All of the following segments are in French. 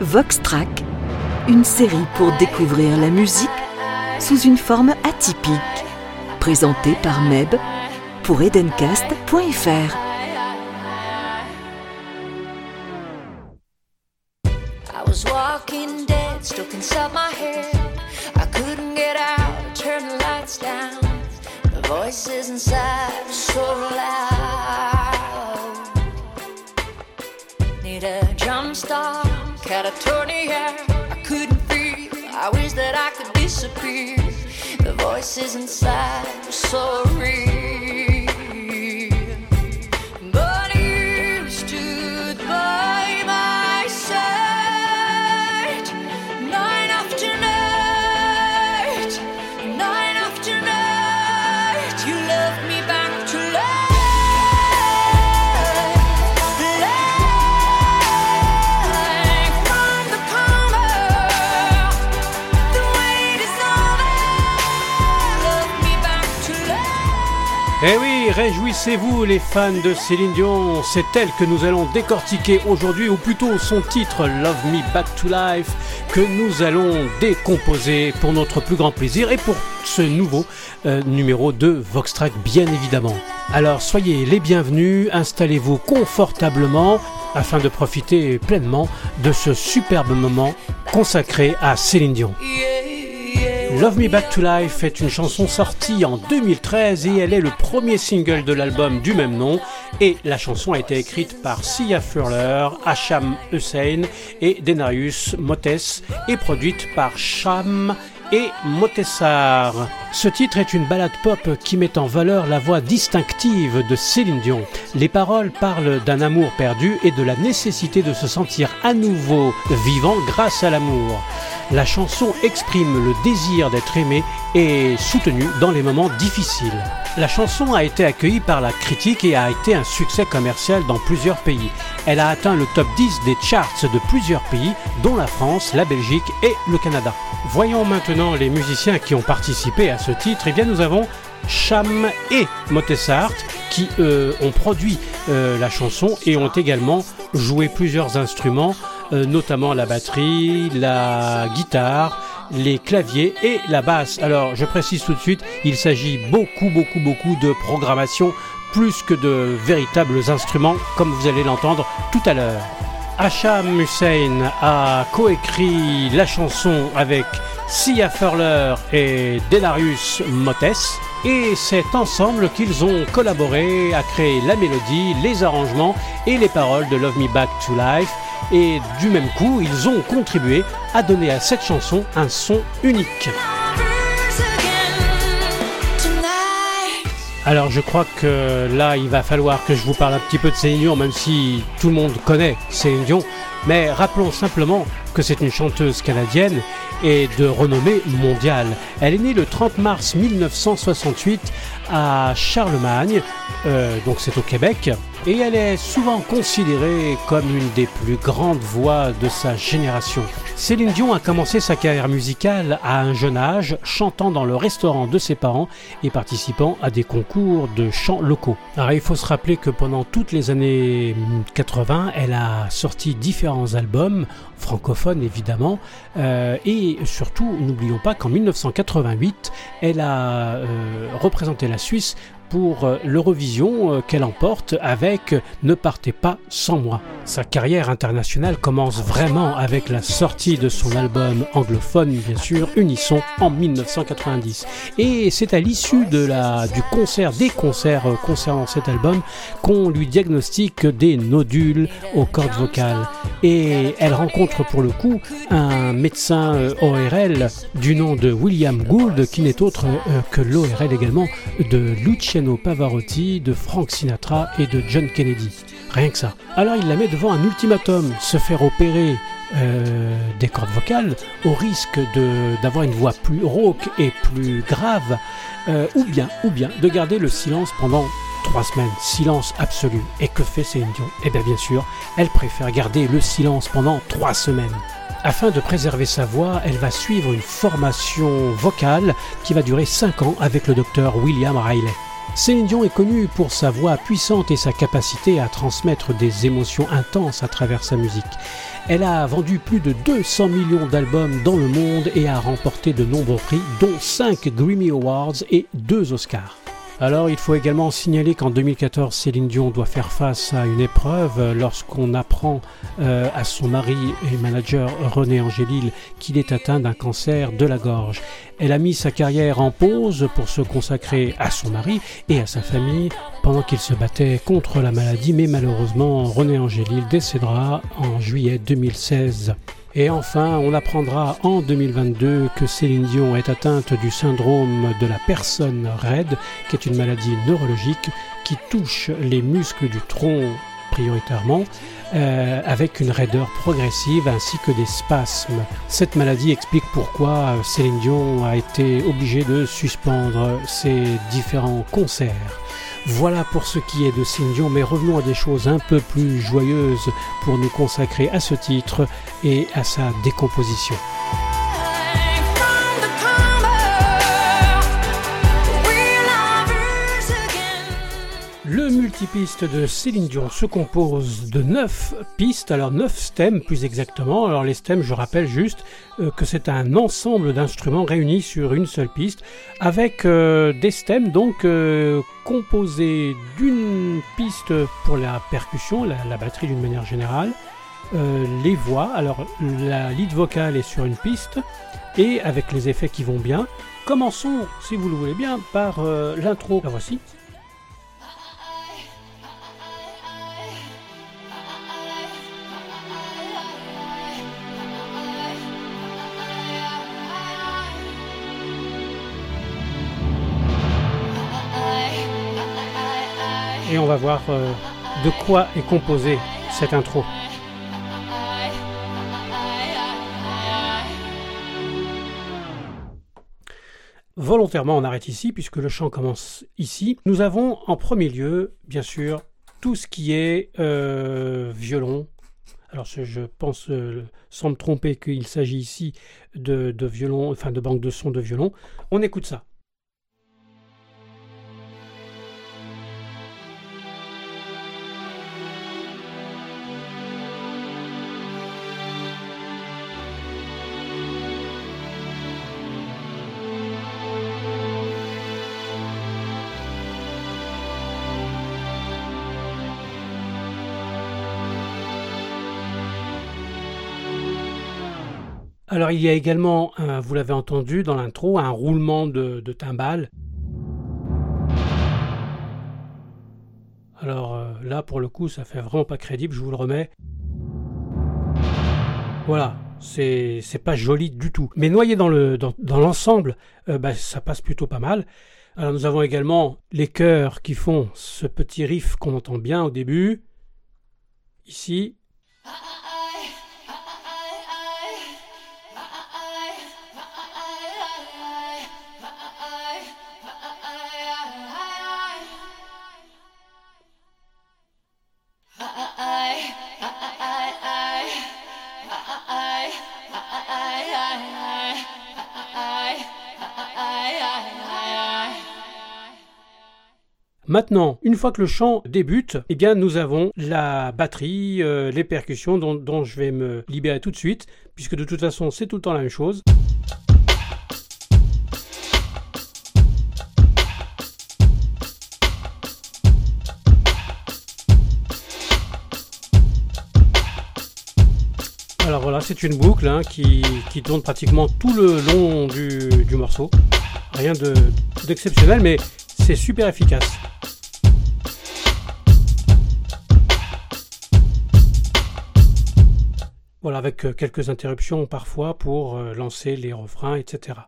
Vox Track, une série pour découvrir la musique sous une forme atypique, présentée par Meb pour edencast.fr. Eh oui, réjouissez-vous les fans de Céline Dion, c'est elle que nous allons décortiquer aujourd'hui, ou plutôt son titre Love Me Back to Life, que nous allons décomposer pour notre plus grand plaisir et pour ce nouveau euh, numéro de Vox Track bien évidemment. Alors soyez les bienvenus, installez-vous confortablement afin de profiter pleinement de ce superbe moment consacré à Céline Dion. Love Me Back to Life est une chanson sortie en 2013 et elle est le premier single de l'album du même nom. Et la chanson a été écrite par Sia Furler, Hacham Hussein et Denarius Motes et produite par Sham et Motessar. Ce titre est une ballade pop qui met en valeur la voix distinctive de Céline Dion. Les paroles parlent d'un amour perdu et de la nécessité de se sentir à nouveau vivant grâce à l'amour. La chanson exprime le désir d'être aimé et soutenu dans les moments difficiles. La chanson a été accueillie par la critique et a été un succès commercial dans plusieurs pays. Elle a atteint le top 10 des charts de plusieurs pays, dont la France, la Belgique et le Canada. Voyons maintenant les musiciens qui ont participé à ce titre. Eh bien, nous avons Cham et Motessart qui euh, ont produit euh, la chanson et ont également joué plusieurs instruments, euh, notamment la batterie, la guitare, les claviers et la basse. Alors je précise tout de suite, il s'agit beaucoup beaucoup beaucoup de programmation plus que de véritables instruments comme vous allez l'entendre tout à l'heure. Hacham Hussein a coécrit la chanson avec Sia Furler et Denarius Motes. Et c'est ensemble qu'ils ont collaboré à créer la mélodie, les arrangements et les paroles de Love Me Back to Life. Et du même coup, ils ont contribué à donner à cette chanson un son unique. Alors je crois que là, il va falloir que je vous parle un petit peu de Céline Dion, même si tout le monde connaît Céline Dion. Mais rappelons simplement que c'est une chanteuse canadienne et de renommée mondiale. Elle est née le 30 mars 1968 à Charlemagne, euh, donc c'est au Québec, et elle est souvent considérée comme une des plus grandes voix de sa génération. Céline Dion a commencé sa carrière musicale à un jeune âge, chantant dans le restaurant de ses parents et participant à des concours de chants locaux. Alors il faut se rappeler que pendant toutes les années 80, elle a sorti différents albums, francophones évidemment, euh, et surtout n'oublions pas qu'en 1988, elle a euh, représenté la Suisse pour euh, l'Eurovision euh, qu'elle emporte avec Ne partez pas sans moi. Sa carrière internationale commence vraiment avec la sortie de son album anglophone, bien sûr, Unisson, en 1990. Et c'est à l'issue de du concert, des concerts euh, concernant cet album, qu'on lui diagnostique des nodules aux cordes vocales. Et elle rencontre pour le coup un médecin ORL du nom de William Gould, qui n'est autre que l'ORL également de Luciano Pavarotti, de Frank Sinatra et de John Kennedy. Rien que ça. Alors il la met devant un ultimatum, se faire opérer euh, des cordes vocales au risque d'avoir une voix plus rauque et plus grave, euh, ou bien, ou bien de garder le silence pendant trois semaines, silence absolu. Et que fait Céline Dion? Eh bien bien sûr, elle préfère garder le silence pendant trois semaines. Afin de préserver sa voix, elle va suivre une formation vocale qui va durer 5 ans avec le docteur William Riley. Céline Dion est connue pour sa voix puissante et sa capacité à transmettre des émotions intenses à travers sa musique. Elle a vendu plus de 200 millions d'albums dans le monde et a remporté de nombreux prix, dont 5 Grammy Awards et 2 Oscars. Alors il faut également signaler qu'en 2014, Céline Dion doit faire face à une épreuve lorsqu'on apprend euh, à son mari et manager René Angélil qu'il est atteint d'un cancer de la gorge. Elle a mis sa carrière en pause pour se consacrer à son mari et à sa famille pendant qu'il se battait contre la maladie, mais malheureusement René Angélil décédera en juillet 2016. Et enfin, on apprendra en 2022 que Céline Dion est atteinte du syndrome de la personne raide, qui est une maladie neurologique qui touche les muscles du tronc prioritairement, euh, avec une raideur progressive ainsi que des spasmes. Cette maladie explique pourquoi Céline Dion a été obligée de suspendre ses différents concerts. Voilà pour ce qui est de Céline mais revenons à des choses un peu plus joyeuses pour nous consacrer à ce titre et à sa décomposition. Multipiste de Céline Dion se compose de 9 pistes, alors 9 stems plus exactement. Alors les stems, je rappelle juste euh, que c'est un ensemble d'instruments réunis sur une seule piste, avec euh, des stems donc euh, composés d'une piste pour la percussion, la, batterie d'une manière générale, les voix, alors la lead vocale est sur une piste, et avec les effets qui vont bien. Commençons, si vous le voulez bien, par l'intro. La voici. Voir euh, de quoi est composée cette intro. Volontairement, on arrête ici puisque le chant commence ici. Nous avons en premier lieu, bien sûr, tout ce qui est euh, violon. Alors je pense, euh, sans me tromper, qu'il s'agit ici de, violon, enfin de banque de son de violon. On écoute ça. Alors il y a également, vous l'avez entendu dans l'intro, un roulement de, timbales. Alors euh, là, pour le coup, ça fait vraiment pas crédible, je vous le remets. Voilà, c'est pas joli du tout. Mais noyé dans l'ensemble, euh, bah, ça passe plutôt pas mal. Alors nous avons également les chœurs qui font ce petit riff qu'on entend bien au début. Ici. Maintenant, une fois que le chant débute, eh bien nous avons la batterie, euh, les percussions dont, je vais me libérer tout de suite, puisque de toute façon c'est tout le temps la même chose. Alors voilà, c'est une boucle hein, qui, tourne pratiquement tout le long du morceau. Rien d'exceptionnel, mais super efficace. Voilà, avec euh, quelques interruptions parfois pour euh, lancer les refrains, etc.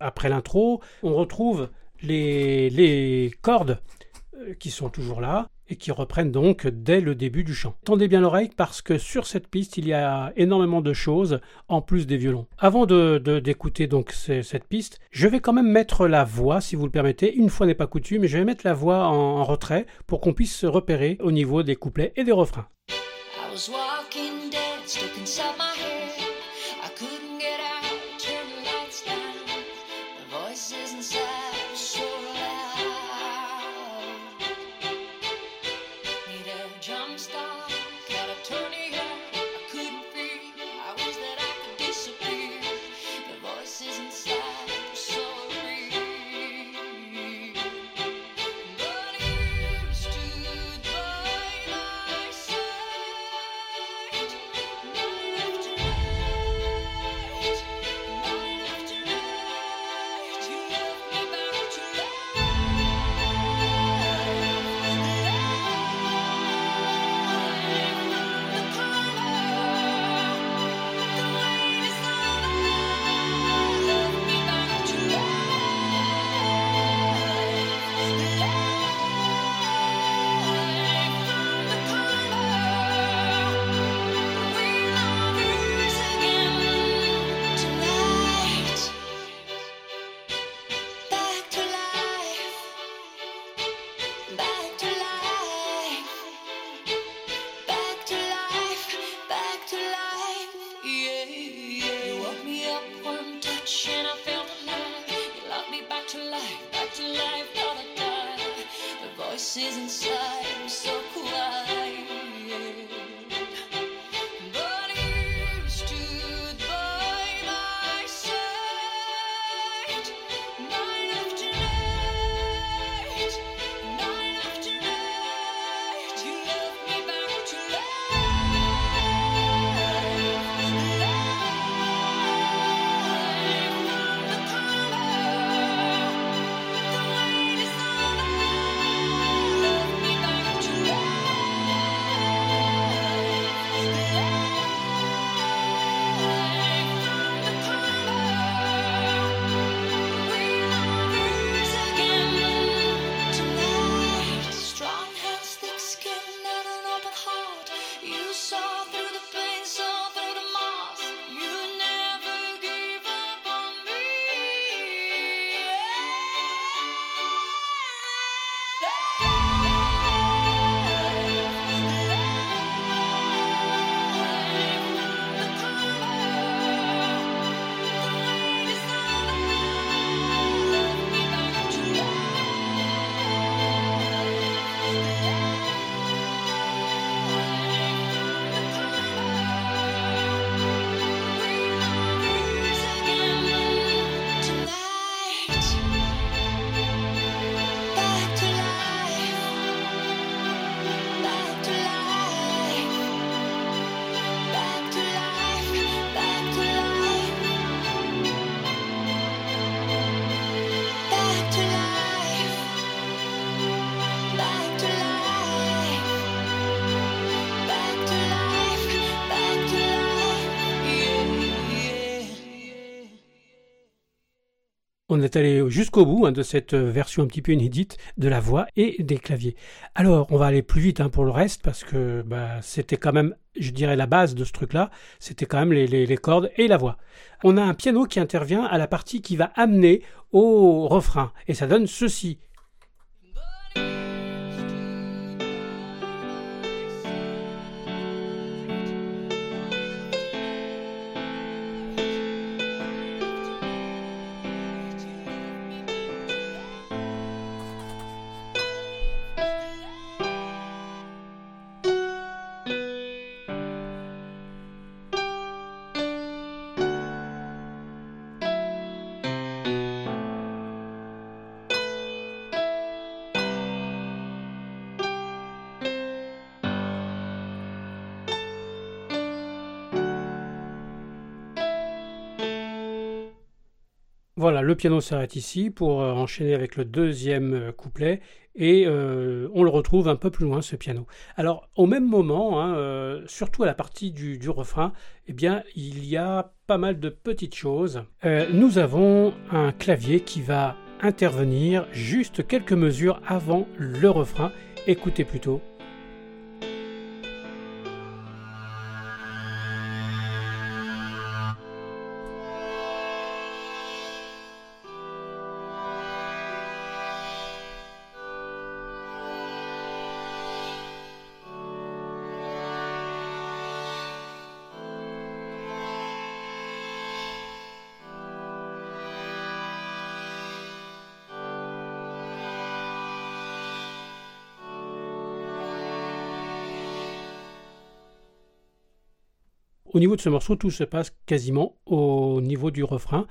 Après l'intro, on retrouve les, les cordes euh, qui sont toujours là et qui reprennent donc dès le début du chant. Tendez bien l'oreille parce que sur cette piste, il y a énormément de choses en plus des violons. Avant de, d'écouter donc cette piste, je vais quand même mettre la voix, si vous le permettez. Une fois n'est pas coutume, je vais mettre la voix en, retrait pour qu'on puisse se repérer au niveau des couplets et des refrains. On est allé jusqu'au bout hein, de cette version un petit peu inédite de la voix et des claviers. Alors, on va aller plus vite hein, pour le reste parce que bah, c'était quand même, je dirais, la base de ce truc-là. C'était quand même les, les, cordes et la voix. On a un piano qui intervient à la partie qui va amener au refrain et ça donne ceci. Voilà, le piano s'arrête ici pour euh, enchaîner avec le deuxième euh, couplet et euh, on le retrouve un peu plus loin ce piano. Alors au même moment, hein, surtout à la partie du, refrain, eh bien il y a pas mal de petites choses. nous avons un clavier qui va intervenir juste quelques mesures avant le refrain. Écoutez plutôt. Au niveau de ce morceau, tout se passe quasiment au niveau du refrain.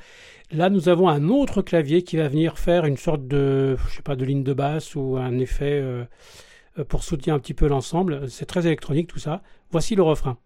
Là, nous avons un autre clavier qui va venir faire une sorte de, je sais pas, de ligne de basse ou un effet euh, pour soutenir un petit peu l'ensemble. C'est très électronique tout ça. Voici le refrain.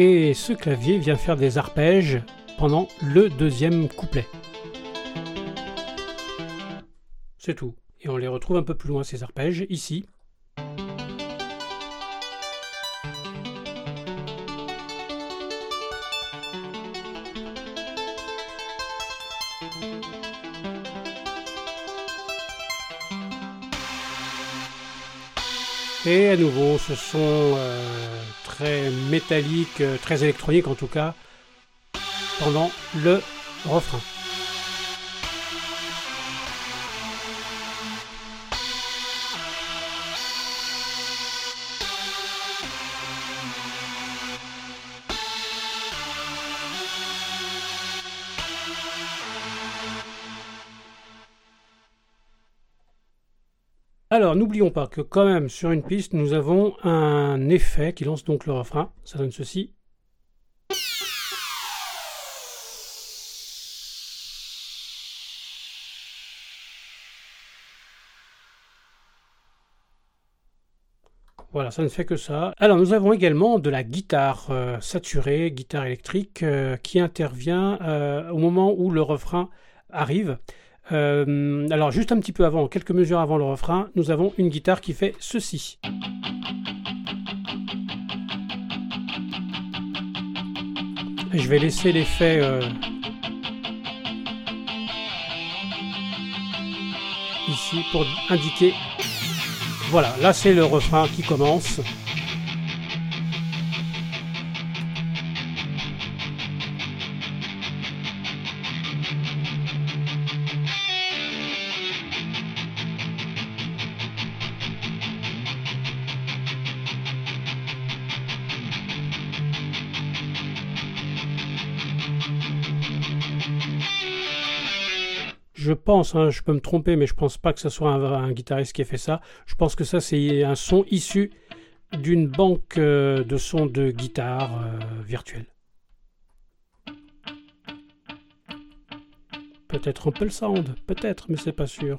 Et ce clavier vient faire des arpèges pendant le deuxième couplet. C'est tout. Et on les retrouve un peu plus loin, ces arpèges, ici. Et à nouveau, ce sont euh, très métallique, euh, très électronique en tout cas, pendant le refrain. Alors n'oublions pas que quand même sur une piste nous avons un effet qui lance donc le refrain. Ça donne ceci. Voilà, ça ne fait que ça. Alors nous avons également de la guitare euh, saturée, guitare électrique, euh, qui intervient euh, au moment où le refrain arrive. Euh, alors juste un petit peu avant, quelques mesures avant le refrain, nous avons une guitare qui fait ceci. je vais laisser l'effet euh, ici pour indiquer. Voilà, là c'est le refrain qui commence. Pense, hein, je peux me tromper, mais je pense pas que ce soit un, guitariste qui ait fait ça. Je pense que ça, c'est un son issu d'une banque euh, de sons de guitare euh, virtuelle. Peut-être un peu le sound, peut-être, mais c'est pas sûr.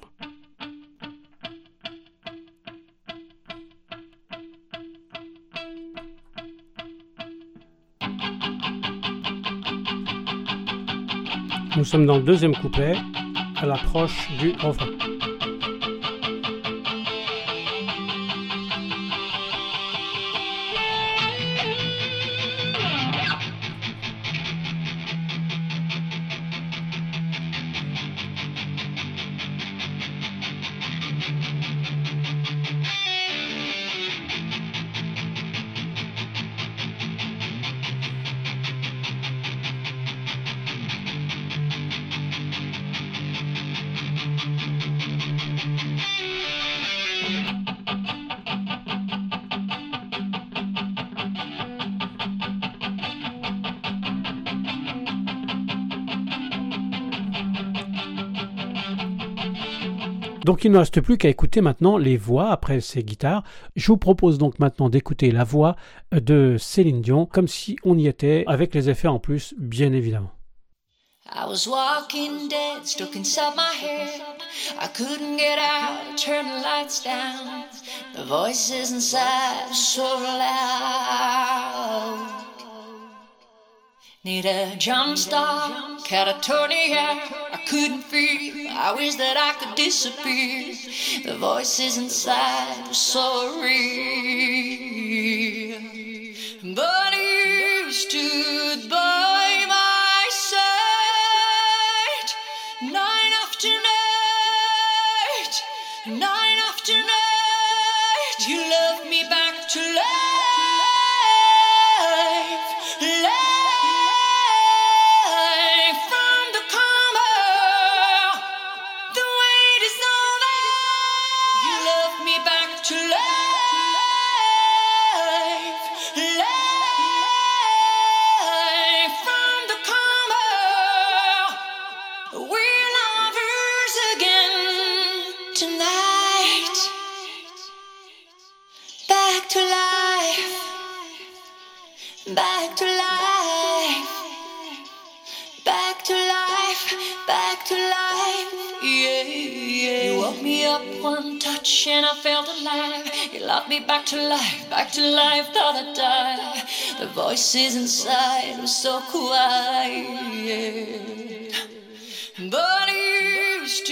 Nous sommes dans le deuxième couplet à l'approche du refrain. Donc il ne reste plus qu'à écouter maintenant les voix après ces guitares. Je vous propose donc maintenant d'écouter la voix de Céline Dion comme si on y était avec les effets en plus bien évidemment. Need a jump start, catatonia. I couldn't feel. I wish that I could disappear. The voices inside were so real. But you stood by my side night after night, night after night. tonight. Back to life. Back to life. Back to life. Back to life. Yeah, yeah. you woke me up one touch and i felt alive. You loved me back to life back to life. Thought i'd die. The voices inside were so quiet. But you used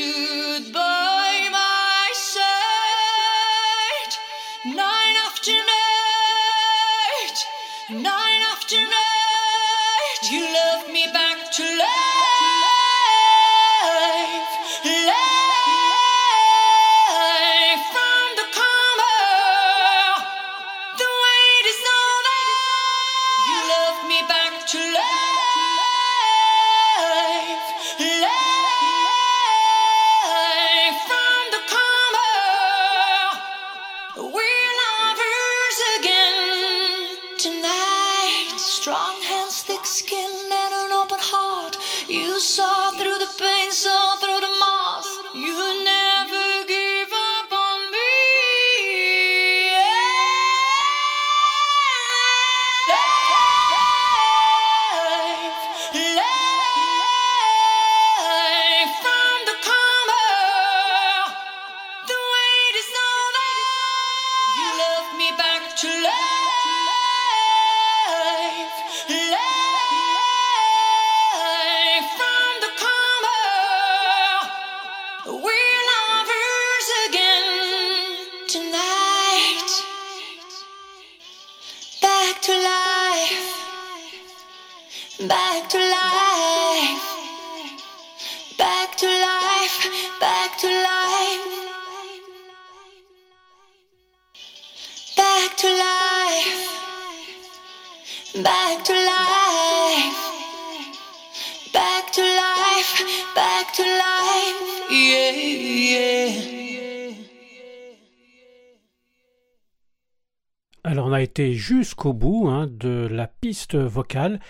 Alors on a été jusqu'au bout hein, de la piste vocale.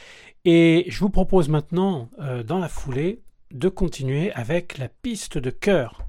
Et je vous propose maintenant, euh, dans la foulée, de continuer avec la piste de chœur.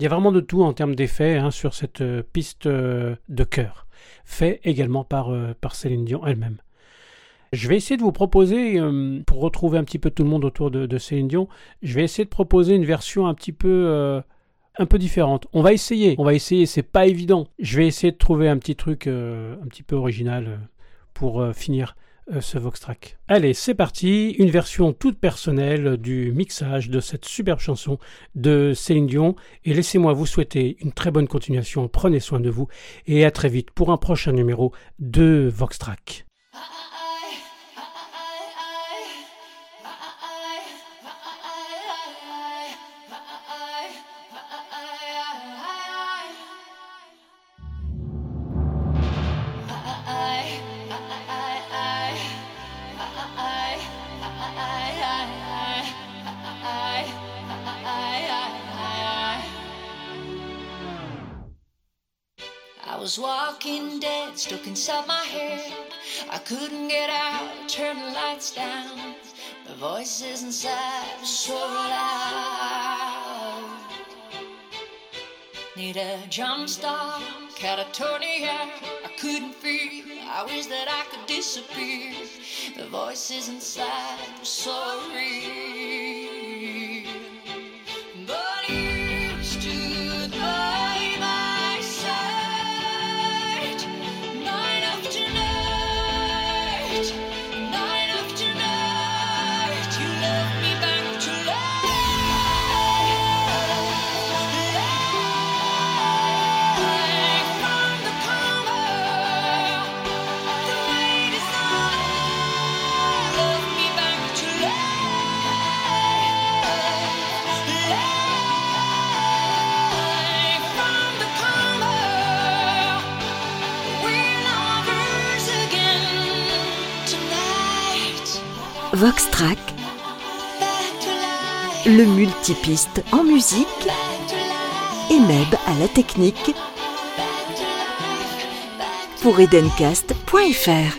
Il y a vraiment de tout en termes d'effets hein, sur cette euh, piste euh, de chœur, fait également par, euh, par Céline Dion elle-même. Je vais essayer de vous proposer, pour retrouver un petit peu tout le monde autour de, Céline Dion, je vais essayer de proposer une version un petit peu, un peu différente. On va essayer, on va essayer, c'est pas évident. Je vais essayer de trouver un petit truc un petit peu original pour finir ce Vox Track. Allez, c'est parti, une version toute personnelle du mixage de cette superbe chanson de Céline Dion. Et laissez-moi vous souhaiter une très bonne continuation, prenez soin de vous et à très vite pour un prochain numéro de Vox jump start, catatonia. I couldn't feel. I wish that I could disappear. The voices inside were so real. Vox Track, le multipiste en musique et Meb à la technique pour edencast.fr.